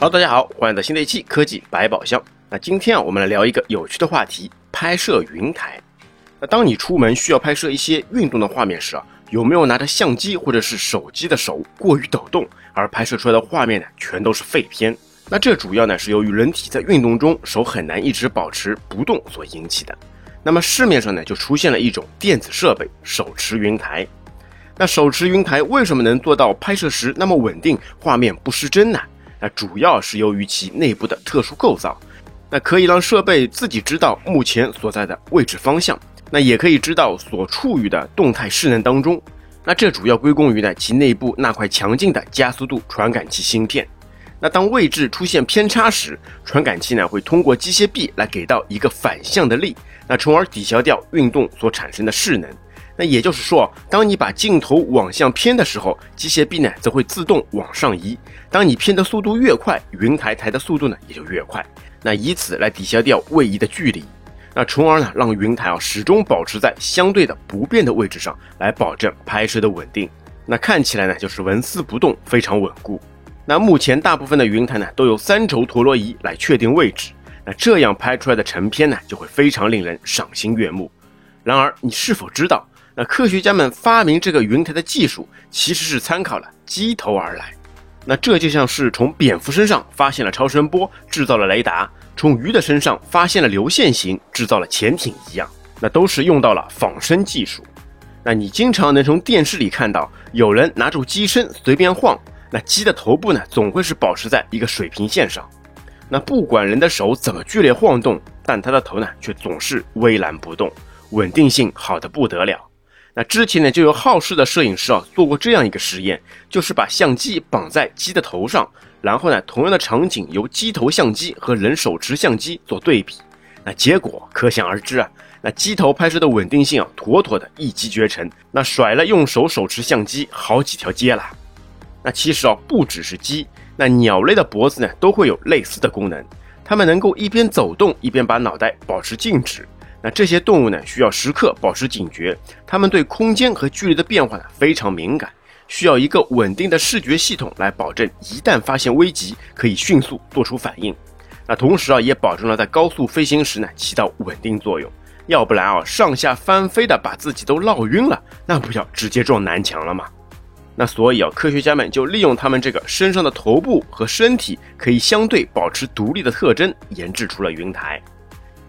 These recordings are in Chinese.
好，大家好，欢迎来到新的一期科技百宝箱。那今天啊，我们来聊一个有趣的话题——拍摄云台。那当你出门需要拍摄一些运动的画面时啊，有没有拿着相机或者是手机的手过于抖动，而拍摄出来的画面呢，全都是废片？那这主要呢是由于人体在运动中手很难一直保持不动所引起的。那么市面上呢就出现了一种电子设备——手持云台。那手持云台为什么能做到拍摄时那么稳定，画面不失真呢？那主要是由于其内部的特殊构造，那可以让设备自己知道目前所在的位置方向，那也可以知道所处于的动态势能当中。那这主要归功于呢其内部那块强劲的加速度传感器芯片。那当位置出现偏差时，传感器呢会通过机械臂来给到一个反向的力，那从而抵消掉运动所产生的势能。那也就是说，当你把镜头往向偏的时候，机械臂呢则会自动往上移。当你偏的速度越快，云台抬的速度呢也就越快。那以此来抵消掉位移的距离，那从而呢让云台啊始终保持在相对的不变的位置上来保证拍摄的稳定。那看起来呢就是纹丝不动，非常稳固。那目前大部分的云台呢都有三轴陀螺仪来确定位置，那这样拍出来的成片呢就会非常令人赏心悦目。然而，你是否知道？那科学家们发明这个云台的技术，其实是参考了机头而来。那这就像是从蝙蝠身上发现了超声波，制造了雷达；从鱼的身上发现了流线型，制造了潜艇一样。那都是用到了仿生技术。那你经常能从电视里看到有人拿住机身随便晃，那鸡的头部呢，总会是保持在一个水平线上。那不管人的手怎么剧烈晃动，但他的头呢，却总是微然不动，稳定性好的不得了。那之前呢，就有好事的摄影师啊做过这样一个实验，就是把相机绑在鸡的头上，然后呢，同样的场景由机头相机和人手持相机做对比，那结果可想而知啊，那机头拍摄的稳定性啊，妥妥的一骑绝尘，那甩了用手手持相机好几条街了。那其实啊，不只是鸡，那鸟类的脖子呢，都会有类似的功能，它们能够一边走动，一边把脑袋保持静止。那这些动物呢，需要时刻保持警觉，它们对空间和距离的变化呢非常敏感，需要一个稳定的视觉系统来保证一旦发现危急可以迅速做出反应。那同时啊，也保证了在高速飞行时呢起到稳定作用。要不然啊，上下翻飞的把自己都闹晕了，那不要直接撞南墙了吗？那所以啊，科学家们就利用他们这个身上的头部和身体可以相对保持独立的特征，研制出了云台。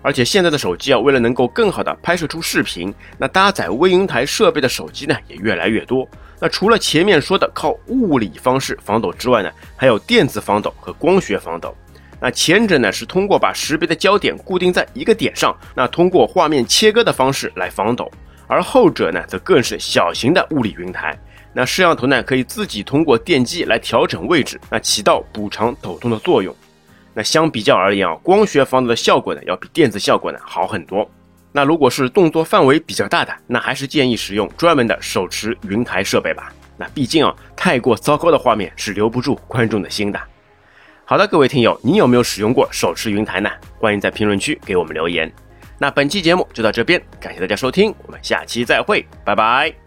而且现在的手机啊，为了能够更好的拍摄出视频，那搭载微云台设备的手机呢也越来越多。那除了前面说的靠物理方式防抖之外呢，还有电子防抖和光学防抖。那前者呢是通过把识别的焦点固定在一个点上，那通过画面切割的方式来防抖；而后者呢则更是小型的物理云台。那摄像头呢可以自己通过电机来调整位置，那起到补偿抖动的作用。那相比较而言啊，光学防抖的效果呢，要比电子效果呢好很多。那如果是动作范围比较大的，那还是建议使用专门的手持云台设备吧。那毕竟啊，太过糟糕的画面是留不住观众的心的。好的，各位听友，你有没有使用过手持云台呢？欢迎在评论区给我们留言。那本期节目就到这边，感谢大家收听，我们下期再会，拜拜。